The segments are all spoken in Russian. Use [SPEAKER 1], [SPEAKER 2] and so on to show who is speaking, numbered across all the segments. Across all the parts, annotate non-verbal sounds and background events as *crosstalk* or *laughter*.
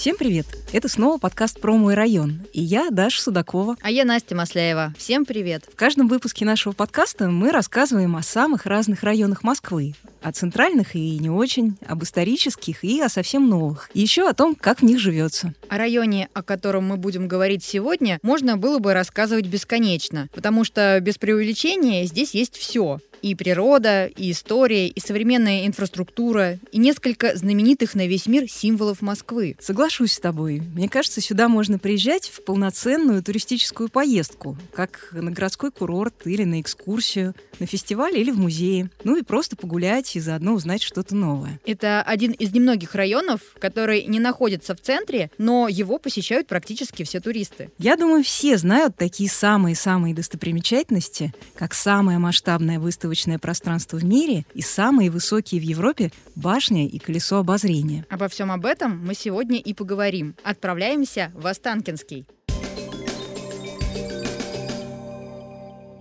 [SPEAKER 1] Всем привет! Это снова подкаст про мой район. И я, Даша Судакова.
[SPEAKER 2] А я Настя Масляева. Всем привет!
[SPEAKER 1] В каждом выпуске нашего подкаста мы рассказываем о самых разных районах Москвы. О центральных и не очень, об исторических и о совсем новых. И еще о том, как в них живется.
[SPEAKER 2] О районе, о котором мы будем говорить сегодня, можно было бы рассказывать бесконечно, потому что без преувеличения здесь есть все и природа, и история, и современная инфраструктура, и несколько знаменитых на весь мир символов Москвы.
[SPEAKER 1] Соглашусь с тобой. Мне кажется, сюда можно приезжать в полноценную туристическую поездку, как на городской курорт или на экскурсию, на фестиваль или в музее. Ну и просто погулять и заодно узнать что-то новое.
[SPEAKER 2] Это один из немногих районов, который не находится в центре, но его посещают практически все туристы.
[SPEAKER 1] Я думаю, все знают такие самые-самые достопримечательности, как самая масштабная выставка выставочное пространство в мире и самые высокие в Европе башня и колесо обозрения.
[SPEAKER 2] Обо всем об этом мы сегодня и поговорим. Отправляемся в Останкинский.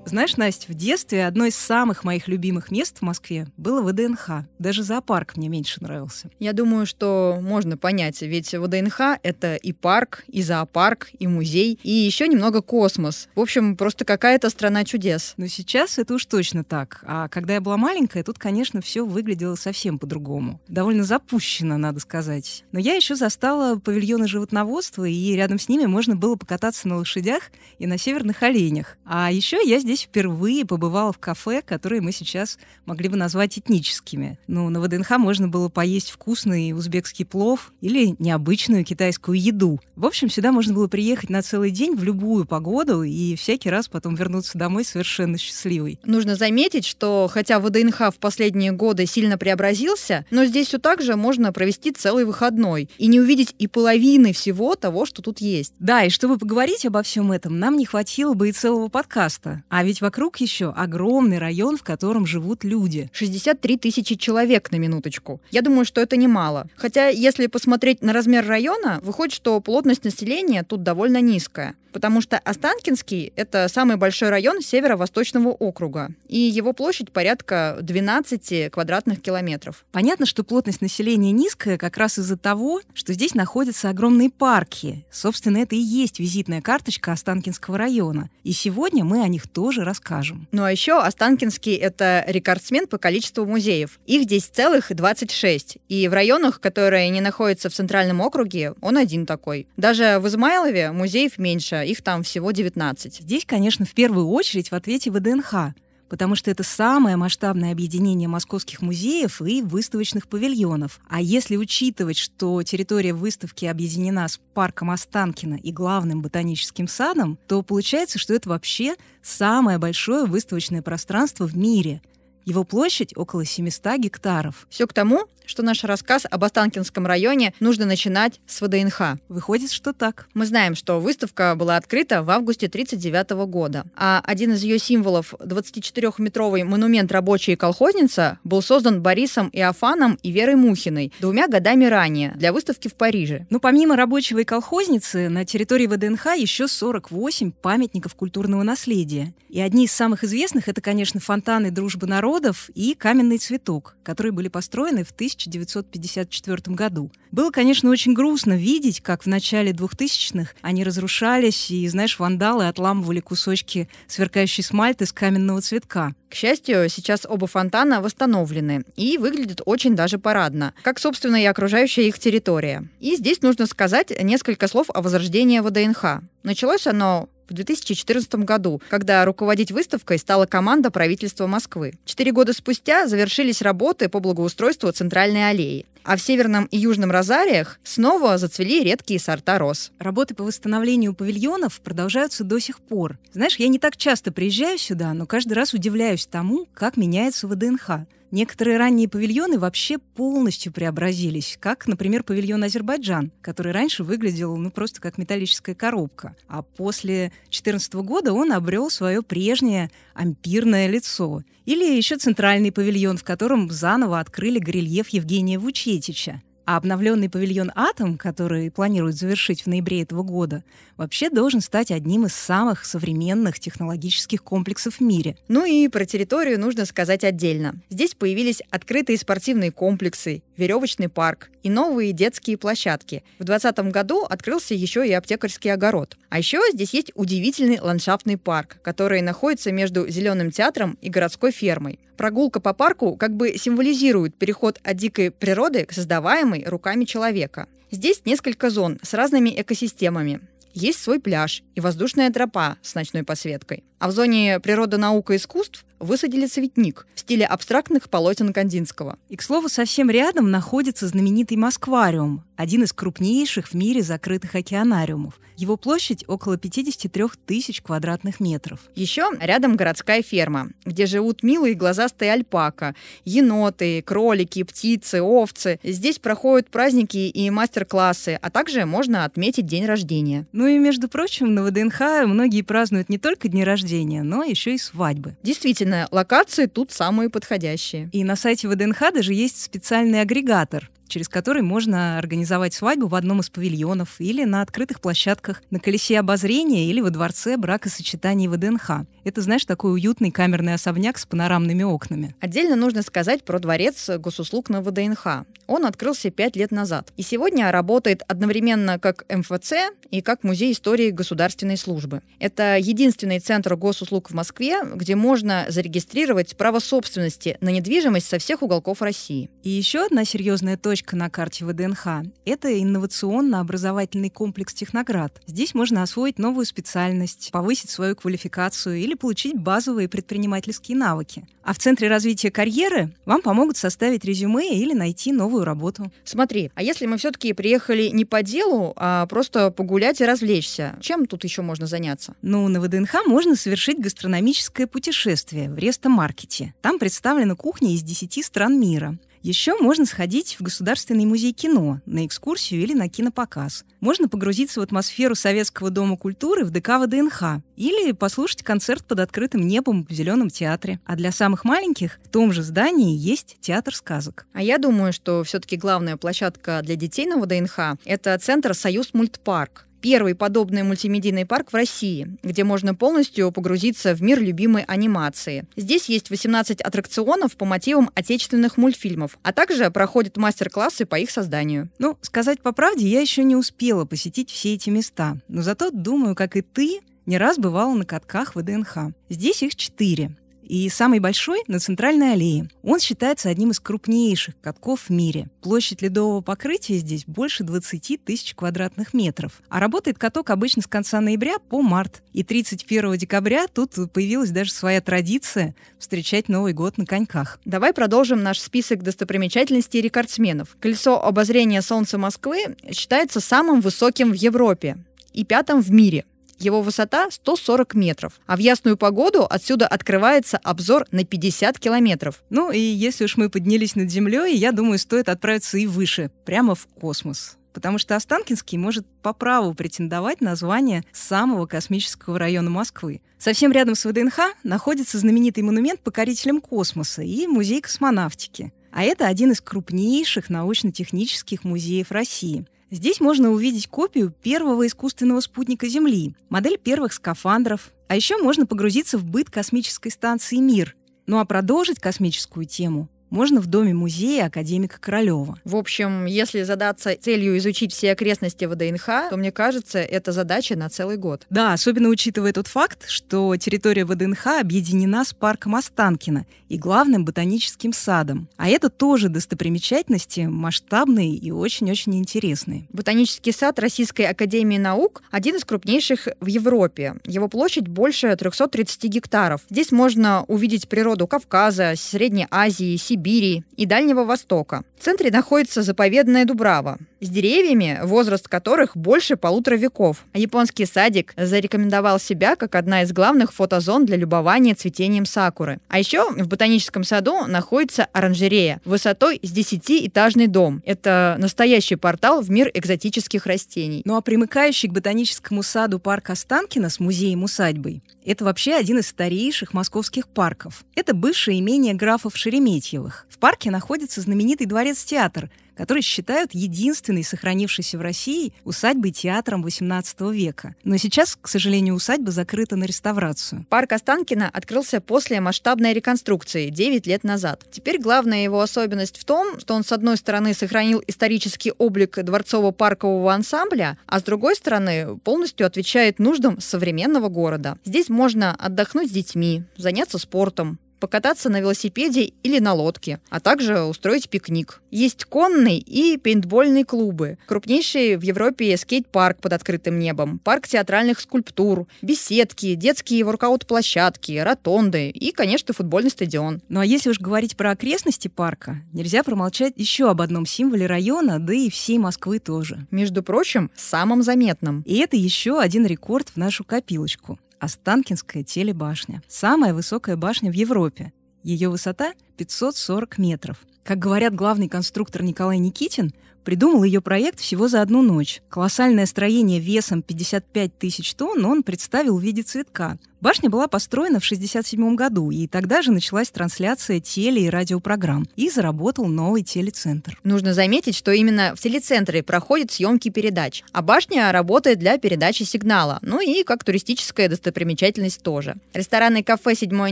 [SPEAKER 1] Знаешь, Настя, в детстве одно из самых моих любимых мест в Москве было ВДНХ. Даже зоопарк мне меньше нравился.
[SPEAKER 2] Я думаю, что можно понять, ведь ВДНХ — это и парк, и зоопарк, и музей, и еще немного космос. В общем, просто какая-то страна чудес.
[SPEAKER 1] Но сейчас это уж точно так. А когда я была маленькая, тут, конечно, все выглядело совсем по-другому. Довольно запущено, надо сказать. Но я еще застала павильоны животноводства, и рядом с ними можно было покататься на лошадях и на северных оленях. А еще я здесь здесь впервые побывала в кафе, которые мы сейчас могли бы назвать этническими. Ну, на ВДНХ можно было поесть вкусный узбекский плов или необычную китайскую еду. В общем, сюда можно было приехать на целый день в любую погоду и всякий раз потом вернуться домой совершенно счастливой.
[SPEAKER 2] Нужно заметить, что хотя ВДНХ в последние годы сильно преобразился, но здесь все так же можно провести целый выходной и не увидеть и половины всего того, что тут есть.
[SPEAKER 1] Да, и чтобы поговорить обо всем этом, нам не хватило бы и целого подкаста. А ведь вокруг еще огромный район, в котором живут люди.
[SPEAKER 2] 63 тысячи человек на минуточку. Я думаю, что это немало. Хотя, если посмотреть на размер района, выходит, что плотность населения тут довольно низкая потому что Останкинский — это самый большой район северо-восточного округа, и его площадь порядка 12 квадратных километров.
[SPEAKER 1] Понятно, что плотность населения низкая как раз из-за того, что здесь находятся огромные парки. Собственно, это и есть визитная карточка Останкинского района. И сегодня мы о них тоже расскажем.
[SPEAKER 2] Ну а еще Останкинский — это рекордсмен по количеству музеев. Их здесь целых 26. И в районах, которые не находятся в центральном округе, он один такой. Даже в Измайлове музеев меньше, их там всего 19.
[SPEAKER 1] Здесь, конечно, в первую очередь в ответе ВДНХ, потому что это самое масштабное объединение московских музеев и выставочных павильонов. А если учитывать, что территория выставки объединена с парком Останкина и главным ботаническим садом, то получается, что это вообще самое большое выставочное пространство в мире. Его площадь около 700 гектаров.
[SPEAKER 2] Все к тому, что наш рассказ об Останкинском районе нужно начинать с ВДНХ.
[SPEAKER 1] Выходит, что так.
[SPEAKER 2] Мы знаем, что выставка была открыта в августе 1939 года, а один из ее символов, 24-метровый монумент «Рабочая колхозница», был создан Борисом Иофаном и Верой Мухиной двумя годами ранее для выставки в Париже.
[SPEAKER 1] Но помимо «Рабочего и колхозницы» на территории ВДНХ еще 48 памятников культурного наследия. И одни из самых известных — это, конечно, фонтаны «Дружбы народов» и «Каменный цветок», которые были построены в 1000 1954 году. Было, конечно, очень грустно видеть, как в начале 2000-х они разрушались, и, знаешь, вандалы отламывали кусочки сверкающей смальты с каменного цветка.
[SPEAKER 2] К счастью, сейчас оба фонтана восстановлены и выглядят очень даже парадно, как, собственно, и окружающая их территория. И здесь нужно сказать несколько слов о возрождении ВДНХ. Началось оно в 2014 году, когда руководить выставкой стала команда правительства Москвы. Четыре года спустя завершились работы по благоустройству центральной аллеи. А в северном и южном розариях снова зацвели редкие сорта роз.
[SPEAKER 1] Работы по восстановлению павильонов продолжаются до сих пор. Знаешь, я не так часто приезжаю сюда, но каждый раз удивляюсь тому, как меняется ВДНХ. Некоторые ранние павильоны вообще полностью преобразились, как, например, павильон Азербайджан, который раньше выглядел ну, просто как металлическая коробка. А после 2014 года он обрел свое прежнее ампирное лицо. Или еще центральный павильон, в котором заново открыли горельеф Евгения Вучетича. А обновленный павильон «Атом», который планируют завершить в ноябре этого года, вообще должен стать одним из самых современных технологических комплексов в мире.
[SPEAKER 2] Ну и про территорию нужно сказать отдельно. Здесь появились открытые спортивные комплексы, веревочный парк и новые детские площадки. В 2020 году открылся еще и аптекарский огород. А еще здесь есть удивительный ландшафтный парк, который находится между Зеленым театром и городской фермой. Прогулка по парку как бы символизирует переход от дикой природы к создаваемой руками человека. Здесь несколько зон с разными экосистемами. Есть свой пляж и воздушная тропа с ночной подсветкой. А в зоне природа, наука искусств высадили цветник в стиле абстрактных полотен Кандинского.
[SPEAKER 1] И, к слову, совсем рядом находится знаменитый Москвариум, один из крупнейших в мире закрытых океанариумов. Его площадь около 53 тысяч квадратных метров.
[SPEAKER 2] Еще рядом городская ферма, где живут милые глазастые альпака, еноты, кролики, птицы, овцы. Здесь проходят праздники и мастер-классы, а также можно отметить день рождения.
[SPEAKER 1] Ну и, между прочим, на ВДНХ многие празднуют не только дни рождения, но еще и свадьбы.
[SPEAKER 2] Действительно, локации тут самые подходящие.
[SPEAKER 1] И на сайте ВДНХ даже есть специальный агрегатор, через который можно организовать свадьбу в одном из павильонов или на открытых площадках, на колесе обозрения или во дворце бракосочетаний ВДНХ. Это, знаешь, такой уютный камерный особняк с панорамными окнами.
[SPEAKER 2] Отдельно нужно сказать про дворец госуслуг на ВДНХ. Он открылся пять лет назад. И сегодня работает одновременно как МФЦ и как Музей истории государственной службы. Это единственный центр госуслуг в Москве, где можно зарегистрировать право собственности на недвижимость со всех уголков России.
[SPEAKER 1] И еще одна серьезная точка на карте ВДНХ – это инновационно-образовательный комплекс «Техноград». Здесь можно освоить новую специальность, повысить свою квалификацию или получить базовые предпринимательские навыки. А в Центре развития карьеры вам помогут составить резюме или найти новую работу.
[SPEAKER 2] Смотри, а если мы все-таки приехали не по делу, а просто погулять и развлечься, чем тут еще можно заняться?
[SPEAKER 1] Ну, на ВДНХ можно совершить гастрономическое путешествие в Рестомаркете. Там представлена кухня из 10 стран мира. Еще можно сходить в Государственный музей кино на экскурсию или на кинопоказ. Можно погрузиться в атмосферу Советского дома культуры в ДК ВДНХ или послушать концерт под открытым небом в Зеленом театре. А для самых маленьких в том же здании есть театр сказок.
[SPEAKER 2] А я думаю, что все-таки главная площадка для детей на ВДНХ – это центр «Союз мультпарк» первый подобный мультимедийный парк в России, где можно полностью погрузиться в мир любимой анимации. Здесь есть 18 аттракционов по мотивам отечественных мультфильмов, а также проходят мастер-классы по их созданию.
[SPEAKER 1] Ну, сказать по правде, я еще не успела посетить все эти места, но зато, думаю, как и ты, не раз бывала на катках ВДНХ. Здесь их четыре. И самый большой на центральной аллее. Он считается одним из крупнейших катков в мире. Площадь ледового покрытия здесь больше 20 тысяч квадратных метров. А работает каток обычно с конца ноября по март. И 31 декабря тут появилась даже своя традиция встречать Новый год на коньках.
[SPEAKER 2] Давай продолжим наш список достопримечательностей и рекордсменов. Колесо обозрения Солнца Москвы считается самым высоким в Европе и пятым в мире. Его высота 140 метров, а в ясную погоду отсюда открывается обзор на 50 километров.
[SPEAKER 1] Ну и если уж мы поднялись над землей, я думаю, стоит отправиться и выше, прямо в космос потому что Останкинский может по праву претендовать на звание самого космического района Москвы. Совсем рядом с ВДНХ находится знаменитый монумент покорителям космоса и музей космонавтики. А это один из крупнейших научно-технических музеев России – Здесь можно увидеть копию первого искусственного спутника Земли, модель первых скафандров. А еще можно погрузиться в быт космической станции «Мир». Ну а продолжить космическую тему можно в доме музея академика Королева.
[SPEAKER 2] В общем, если задаться целью изучить все окрестности ВДНХ, то, мне кажется, это задача на целый год.
[SPEAKER 1] Да, особенно учитывая тот факт, что территория ВДНХ объединена с парком Останкино и главным ботаническим садом. А это тоже достопримечательности масштабные и очень-очень интересные.
[SPEAKER 2] Ботанический сад Российской Академии Наук – один из крупнейших в Европе. Его площадь больше 330 гектаров. Здесь можно увидеть природу Кавказа, Средней Азии, Сибири, Сибири и Дальнего Востока. В центре находится заповедная Дубрава, с деревьями, возраст которых больше полутора веков. Японский садик зарекомендовал себя как одна из главных фотозон для любования цветением сакуры. А еще в ботаническом саду находится оранжерея высотой с 10-этажный дом. Это настоящий портал в мир экзотических растений.
[SPEAKER 1] Ну а примыкающий к ботаническому саду парк Останкино с музеем-усадьбой – это вообще один из старейших московских парков. Это бывшее имение графов Шереметьевых. В парке находится знаменитый дворец-театр – который считают единственной сохранившейся в России усадьбой театром XVIII века. Но сейчас, к сожалению, усадьба закрыта на реставрацию.
[SPEAKER 2] Парк Останкина открылся после масштабной реконструкции 9 лет назад. Теперь главная его особенность в том, что он, с одной стороны, сохранил исторический облик дворцово-паркового ансамбля, а с другой стороны, полностью отвечает нуждам современного города. Здесь можно отдохнуть с детьми, заняться спортом, покататься на велосипеде или на лодке, а также устроить пикник. Есть конный и пейнтбольные клубы, крупнейший в Европе скейт-парк под открытым небом, парк театральных скульптур, беседки, детские воркаут-площадки, ротонды и, конечно, футбольный стадион.
[SPEAKER 1] Ну а если уж говорить про окрестности парка, нельзя промолчать еще об одном символе района, да и всей Москвы тоже.
[SPEAKER 2] Между прочим, самым заметным.
[SPEAKER 1] И это еще один рекорд в нашу копилочку. Останкинская телебашня. Самая высокая башня в Европе. Ее высота 540 метров. Как говорят главный конструктор Николай Никитин, придумал ее проект всего за одну ночь. Колоссальное строение весом 55 тысяч тонн он представил в виде цветка. Башня была построена в 1967 году, и тогда же началась трансляция теле- и радиопрограмм, и заработал новый телецентр.
[SPEAKER 2] Нужно заметить, что именно в телецентре проходят съемки передач, а башня работает для передачи сигнала, ну и как туристическая достопримечательность тоже. Рестораны и кафе «Седьмое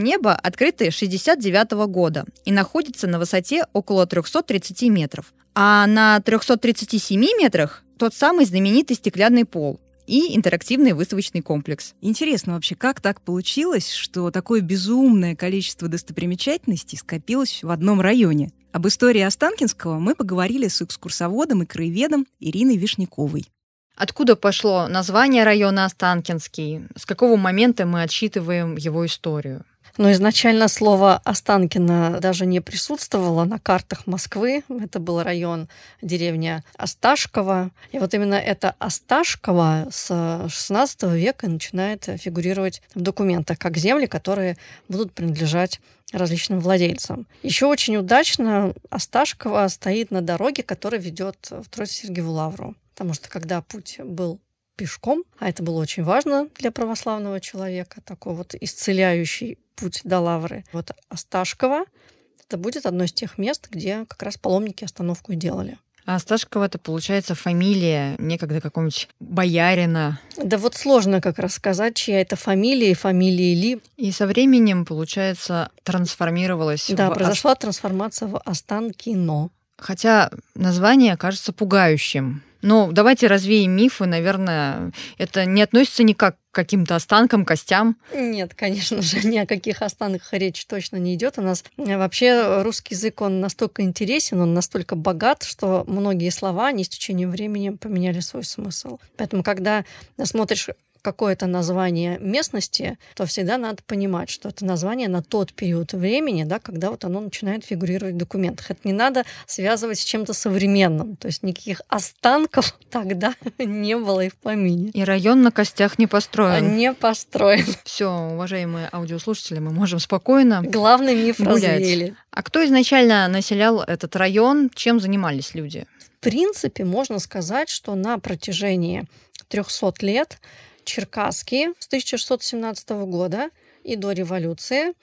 [SPEAKER 2] небо» открыты с 69 года и находятся на высоте около 330 метров. А на 337 метрах тот самый знаменитый стеклянный пол и интерактивный выставочный комплекс.
[SPEAKER 1] Интересно вообще, как так получилось, что такое безумное количество достопримечательностей скопилось в одном районе? Об истории Останкинского мы поговорили с экскурсоводом и краеведом Ириной Вишняковой.
[SPEAKER 2] Откуда пошло название района Останкинский? С какого момента мы отсчитываем его историю?
[SPEAKER 3] Но изначально слово Останкино даже не присутствовало на картах Москвы. Это был район, деревня Осташково. И вот именно это Осташково с XVI века начинает фигурировать в документах как земли, которые будут принадлежать различным владельцам. Еще очень удачно Осташково стоит на дороге, которая ведет в Троице-Сергиеву Лавру. Потому что когда путь был пешком, а это было очень важно для православного человека, такой вот исцеляющий путь до Лавры. Вот Осташково это будет одно из тех мест, где как раз паломники остановку делали.
[SPEAKER 2] А Осташкова это, получается, фамилия некогда какого-нибудь боярина.
[SPEAKER 3] Да вот сложно как раз сказать, чья это фамилия и фамилии ли.
[SPEAKER 2] И со временем, получается, трансформировалась
[SPEAKER 3] Да, в... произошла трансформация в Останкино.
[SPEAKER 2] Хотя название кажется пугающим. Ну, давайте развеем мифы. Наверное, это не относится никак к каким-то останкам, костям.
[SPEAKER 3] Нет, конечно же, ни о каких останках речь точно не идет. У нас э, вообще русский язык, он настолько интересен, он настолько богат, что многие слова, они с течением времени поменяли свой смысл. Поэтому, когда смотришь какое-то название местности, то всегда надо понимать, что это название на тот период времени, да, когда вот оно начинает фигурировать в документах. Это не надо связывать с чем-то современным. То есть никаких останков *laughs* тогда не было и в помине.
[SPEAKER 2] И район на костях не построен.
[SPEAKER 3] Не построен.
[SPEAKER 2] Все, уважаемые аудиослушатели, мы можем спокойно
[SPEAKER 3] Главный миф гулять. развеяли.
[SPEAKER 2] А кто изначально населял этот район? Чем занимались люди?
[SPEAKER 3] В принципе, можно сказать, что на протяжении 300 лет черкасские с 1617 года и до революции.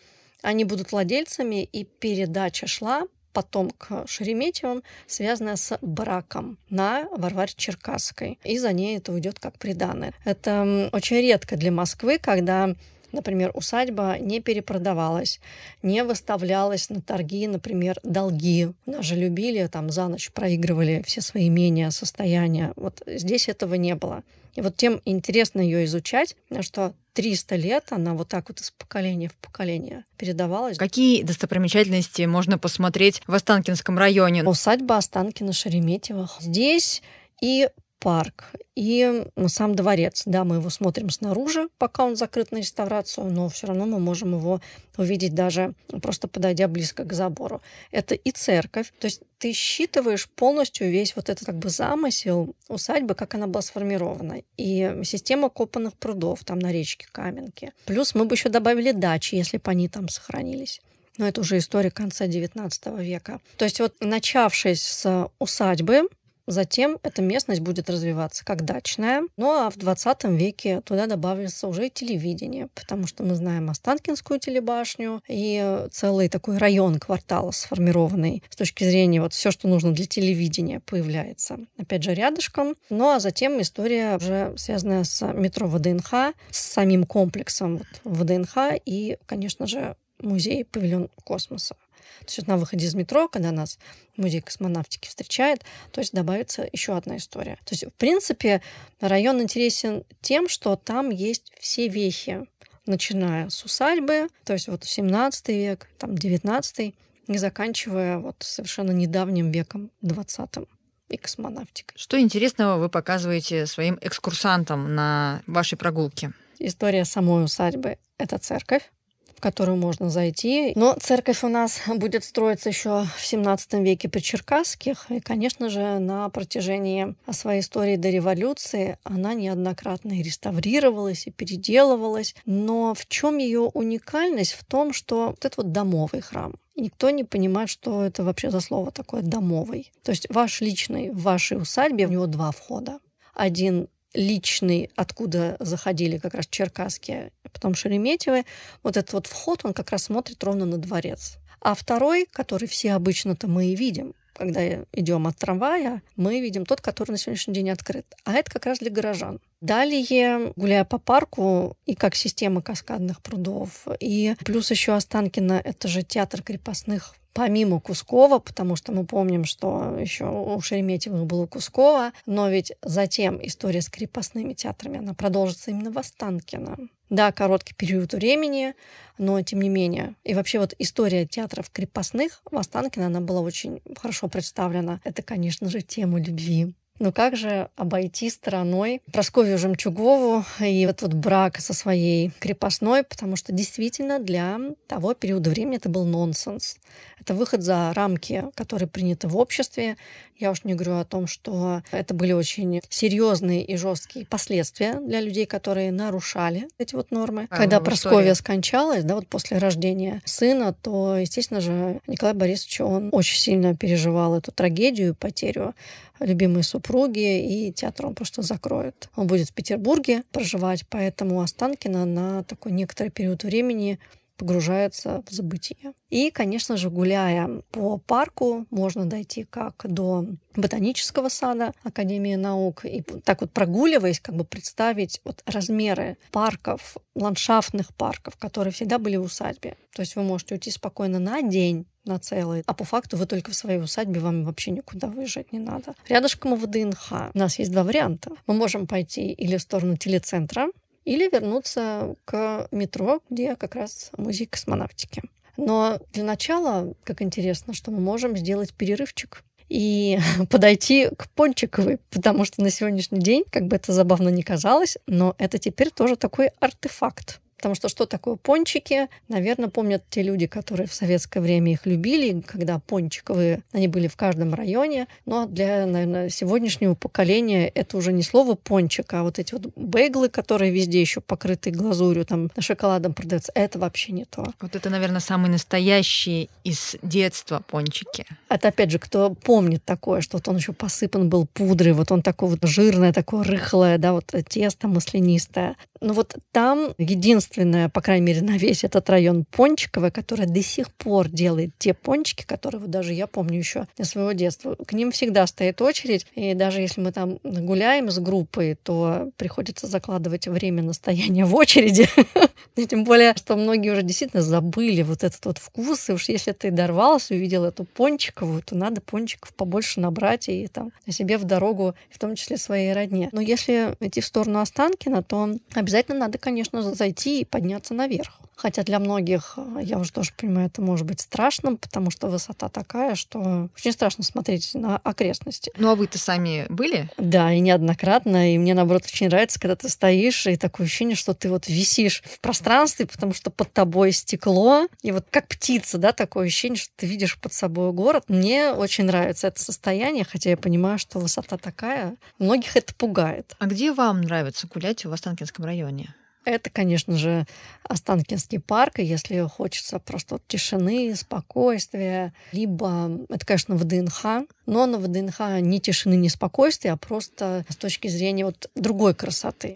[SPEAKER 3] Они будут владельцами, и передача шла потом к Шереметьевым, связанная с браком на Варваре Черкасской. И за ней это уйдет как приданное. Это очень редко для Москвы, когда например, усадьба не перепродавалась, не выставлялась на торги, например, долги. Нас же любили, там за ночь проигрывали все свои имения, состояния. Вот здесь этого не было. И вот тем интересно ее изучать, что 300 лет она вот так вот из поколения в поколение передавалась.
[SPEAKER 2] Какие достопримечательности можно посмотреть в Останкинском районе?
[SPEAKER 3] Усадьба Останкина Шереметьевых. Здесь и парк и сам дворец. Да, мы его смотрим снаружи, пока он закрыт на реставрацию, но все равно мы можем его увидеть даже просто подойдя близко к забору. Это и церковь. То есть ты считываешь полностью весь вот этот как бы замысел усадьбы, как она была сформирована. И система копанных прудов там на речке Каменки. Плюс мы бы еще добавили дачи, если бы они там сохранились. Но это уже история конца XIX века. То есть вот начавшись с усадьбы, Затем эта местность будет развиваться как дачная. Ну а в 20 веке туда добавится уже телевидение, потому что мы знаем Останкинскую телебашню и целый такой район квартала сформированный с точки зрения вот все, что нужно для телевидения появляется. Опять же, рядышком. Ну а затем история уже связанная с метро ВДНХ, с самим комплексом вот ВДНХ и, конечно же, музей павильон космоса. То есть на выходе из метро, когда нас музей космонавтики встречает, то есть добавится еще одна история. То есть, в принципе, район интересен тем, что там есть все вехи, начиная с усадьбы, то есть вот 17 век, там 19 и заканчивая вот совершенно недавним веком 20 и космонавтикой.
[SPEAKER 2] Что интересного вы показываете своим экскурсантам на вашей прогулке?
[SPEAKER 3] История самой усадьбы — это церковь в которую можно зайти. Но церковь у нас будет строиться еще в 17 веке при Черкасских. И, конечно же, на протяжении своей истории до революции она неоднократно и реставрировалась, и переделывалась. Но в чем ее уникальность? В том, что вот это вот домовый храм. И никто не понимает, что это вообще за слово такое домовый. То есть ваш личный в вашей усадьбе, у него два входа. Один личный, откуда заходили как раз черкасские, потом Шереметьевы, вот этот вот вход, он как раз смотрит ровно на дворец. А второй, который все обычно-то мы и видим, когда идем от трамвая, мы видим тот, который на сегодняшний день открыт. А это как раз для горожан. Далее, гуляя по парку, и как система каскадных прудов, и плюс еще Останкино, это же театр крепостных помимо Кускова, потому что мы помним, что еще у Шереметьевых было Кускова, но ведь затем история с крепостными театрами, она продолжится именно в Останкино. Да, короткий период времени, но тем не менее. И вообще вот история театров крепостных в Останкино, она была очень хорошо представлена. Это, конечно же, тема любви. Но как же обойти стороной Просковью Жемчугову и вот, вот брак со своей крепостной, потому что действительно для того периода времени это был нонсенс. Это выход за рамки, которые приняты в обществе. Я уж не говорю о том, что это были очень серьезные и жесткие последствия для людей, которые нарушали эти вот нормы. А, Когда Просковья скончалась, да, вот после рождения сына, то, естественно же, Николай Борисович, он очень сильно переживал эту трагедию, потерю любимой супруги, и театр он просто закроет. Он будет в Петербурге проживать, поэтому Останкино на такой некоторый период времени погружается в забытие. И, конечно же, гуляя по парку, можно дойти как до ботанического сада Академии наук. И так вот прогуливаясь, как бы представить вот размеры парков, ландшафтных парков, которые всегда были в усадьбе. То есть вы можете уйти спокойно на день, на целый. А по факту вы только в своей усадьбе, вам вообще никуда выезжать не надо. Рядышком у ВДНХ у нас есть два варианта. Мы можем пойти или в сторону телецентра, или вернуться к метро, где как раз музей космонавтики. Но для начала, как интересно, что мы можем сделать перерывчик и *laughs* подойти к Пончиковой, потому что на сегодняшний день, как бы это забавно ни казалось, но это теперь тоже такой артефакт. Потому что что такое пончики? Наверное, помнят те люди, которые в советское время их любили, когда пончиковые, они были в каждом районе. Но для, наверное, сегодняшнего поколения это уже не слово пончик, а вот эти вот бейглы, которые везде еще покрыты глазурью, там шоколадом продаются, это вообще не то.
[SPEAKER 2] Вот это, наверное, самые настоящие из детства пончики.
[SPEAKER 3] Это, опять же, кто помнит такое, что вот он еще посыпан был пудрой, вот он такой вот жирное, такое рыхлое, да, вот тесто маслянистое. Но вот там единственное, по крайней мере, на весь этот район Пончиковая, которая до сих пор делает те пончики, которые вот даже я помню еще из своего детства. К ним всегда стоит очередь, и даже если мы там гуляем с группой, то приходится закладывать время на стояние в очереди. *laughs* Тем более, что многие уже действительно забыли вот этот вот вкус, и уж если ты дорвался, увидел эту пончиковую, то надо пончиков побольше набрать и там себе в дорогу, в том числе своей родне. Но если идти в сторону Останкина, то обязательно надо, конечно, зайти и подняться наверх. Хотя для многих, э, я уже тоже понимаю, это может быть страшным, потому что высота такая, что очень страшно смотреть на окрестности.
[SPEAKER 2] Ну а вы-то сами были?
[SPEAKER 3] Да, и неоднократно. И мне, наоборот, очень нравится, когда ты стоишь, и такое ощущение, что ты вот висишь в пространстве, потому что под тобой стекло. И вот как птица, да, такое ощущение, что ты видишь под собой город. Мне очень нравится это состояние, хотя я понимаю, что высота такая. Многих это пугает.
[SPEAKER 2] А где вам нравится гулять в Останкинском районе?
[SPEAKER 3] Это, конечно же, Останкинский парк, если хочется просто тишины, спокойствия, либо это, конечно, ВДНХ, но на ВДНХ не тишины, не спокойствия, а просто с точки зрения вот другой красоты.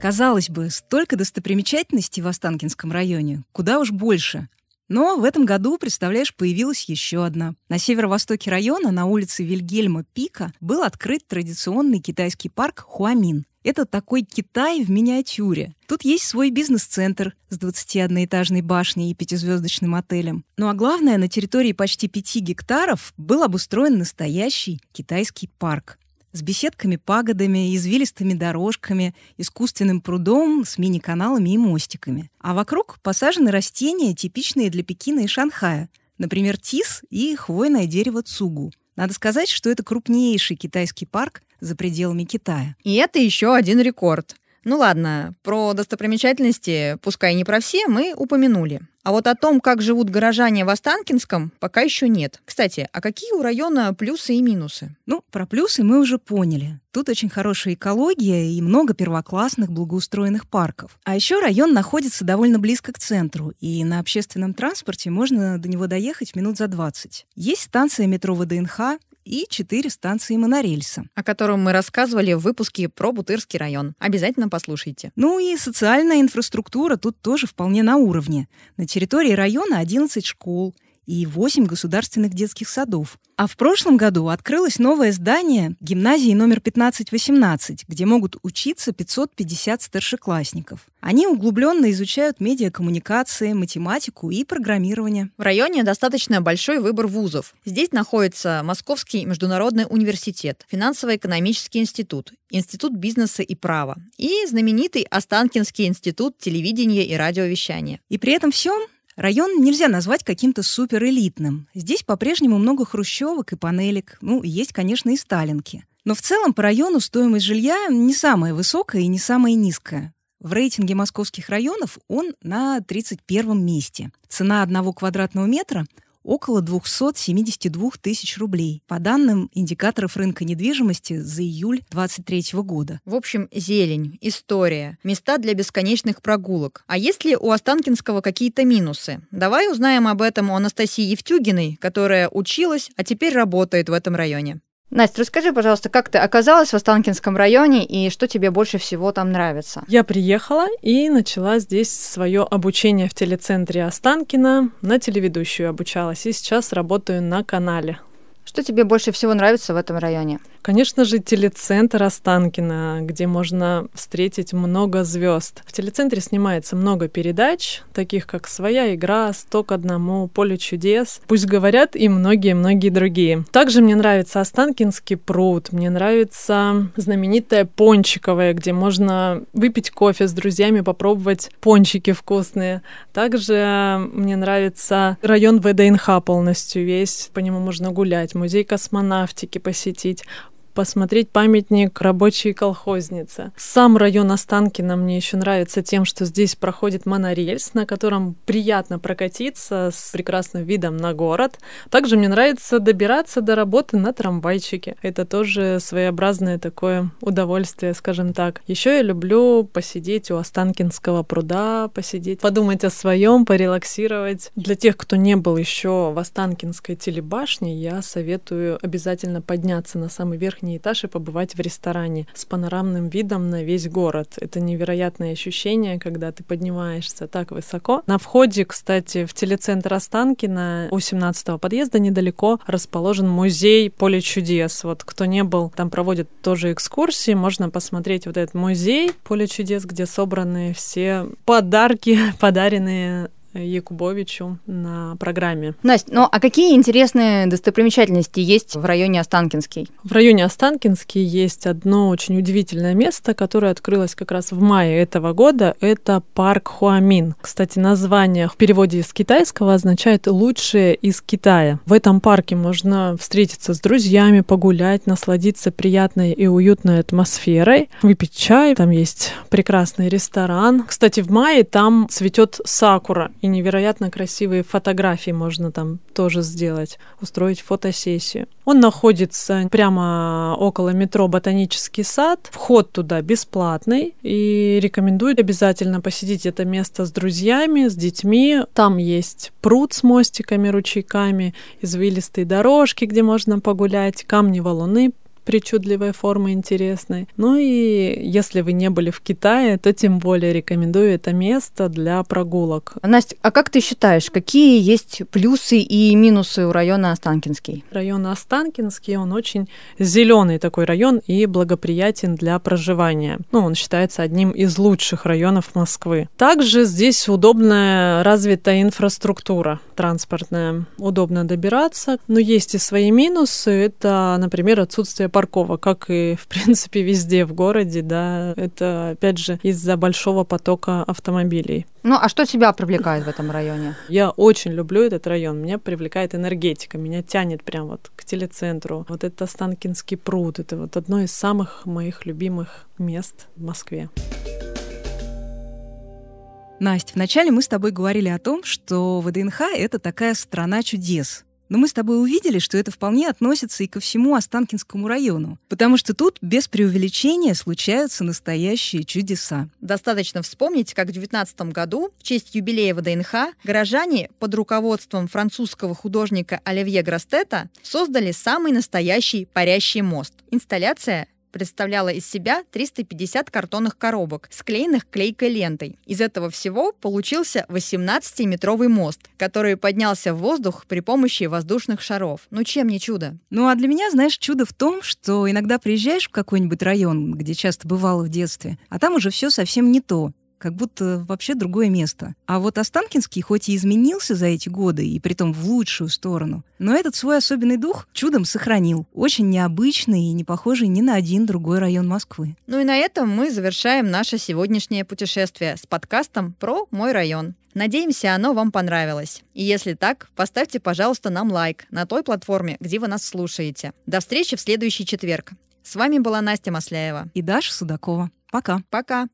[SPEAKER 1] Казалось бы, столько достопримечательностей в Останкинском районе, куда уж больше. Но в этом году, представляешь, появилась еще одна. На северо-востоке района, на улице Вильгельма Пика, был открыт традиционный китайский парк Хуамин. Это такой Китай в миниатюре. Тут есть свой бизнес-центр с 21-этажной башней и пятизвездочным отелем. Ну а главное, на территории почти 5 гектаров был обустроен настоящий китайский парк с беседками-пагодами, извилистыми дорожками, искусственным прудом с мини-каналами и мостиками. А вокруг посажены растения, типичные для Пекина и Шанхая, например, тис и хвойное дерево цугу. Надо сказать, что это крупнейший китайский парк за пределами Китая.
[SPEAKER 2] И это еще один рекорд. Ну ладно, про достопримечательности, пускай не про все, мы упомянули. А вот о том, как живут горожане в Останкинском, пока еще нет. Кстати, а какие у района плюсы и минусы?
[SPEAKER 1] Ну, про плюсы мы уже поняли. Тут очень хорошая экология и много первоклассных благоустроенных парков. А еще район находится довольно близко к центру, и на общественном транспорте можно до него доехать минут за 20. Есть станция метро ВДНХ, и четыре станции монорельса.
[SPEAKER 2] О котором мы рассказывали в выпуске про Бутырский район. Обязательно послушайте.
[SPEAKER 1] Ну и социальная инфраструктура тут тоже вполне на уровне. На территории района 11 школ – и 8 государственных детских садов. А в прошлом году открылось новое здание гимназии номер 1518, где могут учиться 550 старшеклассников. Они углубленно изучают медиакоммуникации, математику и программирование.
[SPEAKER 2] В районе достаточно большой выбор вузов. Здесь находится Московский международный университет, финансово-экономический институт, Институт бизнеса и права и знаменитый Останкинский институт телевидения и радиовещания.
[SPEAKER 1] И при этом всем Район нельзя назвать каким-то суперэлитным. Здесь по-прежнему много хрущевок и панелек. Ну, есть, конечно, и сталинки. Но в целом по району стоимость жилья не самая высокая и не самая низкая. В рейтинге московских районов он на 31 месте. Цена одного квадратного метра около 272 тысяч рублей, по данным индикаторов рынка недвижимости за июль 2023 года.
[SPEAKER 2] В общем, зелень, история, места для бесконечных прогулок. А есть ли у Останкинского какие-то минусы? Давай узнаем об этом у Анастасии Евтюгиной, которая училась, а теперь работает в этом районе. Настя, расскажи, пожалуйста, как ты оказалась в Останкинском районе и что тебе больше всего там нравится?
[SPEAKER 4] Я приехала и начала здесь свое обучение в телецентре Останкина. На телеведущую обучалась и сейчас работаю на канале.
[SPEAKER 2] Что тебе больше всего нравится в этом районе?
[SPEAKER 4] Конечно же, телецентр Останкина, где можно встретить много звезд. В телецентре снимается много передач, таких как «Своя игра», «Сто к одному», «Поле чудес», «Пусть говорят» и многие-многие другие. Также мне нравится Останкинский пруд, мне нравится знаменитая Пончиковая, где можно выпить кофе с друзьями, попробовать пончики вкусные. Также мне нравится район ВДНХ полностью весь, по нему можно гулять, музей космонавтики посетить посмотреть памятник рабочей колхозницы. Сам район Останкино мне еще нравится тем, что здесь проходит монорельс, на котором приятно прокатиться с прекрасным видом на город. Также мне нравится добираться до работы на трамвайчике. Это тоже своеобразное такое удовольствие, скажем так. Еще я люблю посидеть у Останкинского пруда, посидеть, подумать о своем, порелаксировать. Для тех, кто не был еще в Останкинской телебашне, я советую обязательно подняться на самый верх верхний этаж и побывать в ресторане с панорамным видом на весь город. Это невероятное ощущение, когда ты поднимаешься так высоко. На входе, кстати, в телецентр Останкина у 17-го подъезда недалеко расположен музей Поле чудес. Вот кто не был, там проводят тоже экскурсии, можно посмотреть вот этот музей Поле чудес, где собраны все подарки, *laughs* подаренные Якубовичу на программе.
[SPEAKER 2] Настя, ну а какие интересные достопримечательности есть в районе Останкинский?
[SPEAKER 4] В районе Останкинский есть одно очень удивительное место, которое открылось как раз в мае этого года. Это парк Хуамин. Кстати, название в переводе с китайского означает «лучшее из Китая». В этом парке можно встретиться с друзьями, погулять, насладиться приятной и уютной атмосферой, выпить чай. Там есть прекрасный ресторан. Кстати, в мае там цветет сакура и невероятно красивые фотографии можно там тоже сделать, устроить фотосессию. Он находится прямо около метро Ботанический сад. Вход туда бесплатный и рекомендую обязательно посетить это место с друзьями, с детьми. Там есть пруд с мостиками, ручейками, извилистые дорожки, где можно погулять, камни, валуны причудливой формы, интересной. Ну и если вы не были в Китае, то тем более рекомендую это место для прогулок.
[SPEAKER 2] Настя, а как ты считаешь, какие есть плюсы и минусы у района Останкинский?
[SPEAKER 4] Район Останкинский, он очень зеленый такой район и благоприятен для проживания. Ну, он считается одним из лучших районов Москвы. Также здесь удобная развитая инфраструктура транспортная. Удобно добираться, но есть и свои минусы. Это, например, отсутствие парковок, как и, в принципе, везде в городе, да. Это, опять же, из-за большого потока автомобилей.
[SPEAKER 2] Ну, а что тебя привлекает в этом районе?
[SPEAKER 4] Я очень люблю этот район. Меня привлекает энергетика, меня тянет прям вот к телецентру. Вот это Останкинский пруд, это вот одно из самых моих любимых мест в Москве.
[SPEAKER 1] Настя, вначале мы с тобой говорили о том, что ВДНХ — это такая страна чудес. Но мы с тобой увидели, что это вполне относится и ко всему Останкинскому району, потому что тут без преувеличения случаются настоящие чудеса.
[SPEAKER 2] Достаточно вспомнить, как в 2019 году в честь юбилея ВДНХ горожане под руководством французского художника Оливье Грастета создали самый настоящий парящий мост. Инсталляция представляла из себя 350 картонных коробок, склеенных клейкой лентой. Из этого всего получился 18-метровый мост, который поднялся в воздух при помощи воздушных шаров. Ну чем не чудо?
[SPEAKER 1] Ну а для меня, знаешь, чудо в том, что иногда приезжаешь в какой-нибудь район, где часто бывало в детстве, а там уже все совсем не то как будто вообще другое место. А вот Останкинский хоть и изменился за эти годы, и притом в лучшую сторону, но этот свой особенный дух чудом сохранил. Очень необычный и не похожий ни на один другой район Москвы.
[SPEAKER 2] Ну и на этом мы завершаем наше сегодняшнее путешествие с подкастом про мой район. Надеемся, оно вам понравилось. И если так, поставьте, пожалуйста, нам лайк на той платформе, где вы нас слушаете. До встречи в следующий четверг. С вами была Настя Масляева.
[SPEAKER 1] И Даша Судакова. Пока.
[SPEAKER 2] Пока.